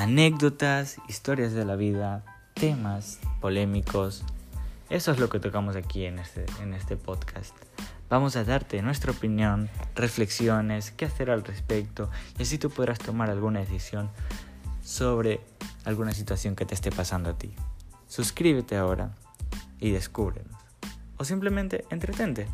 anécdotas, historias de la vida, temas polémicos. Eso es lo que tocamos aquí en este, en este podcast. Vamos a darte nuestra opinión, reflexiones, qué hacer al respecto y así tú podrás tomar alguna decisión sobre alguna situación que te esté pasando a ti. Suscríbete ahora y descúbrenos. O simplemente entretente.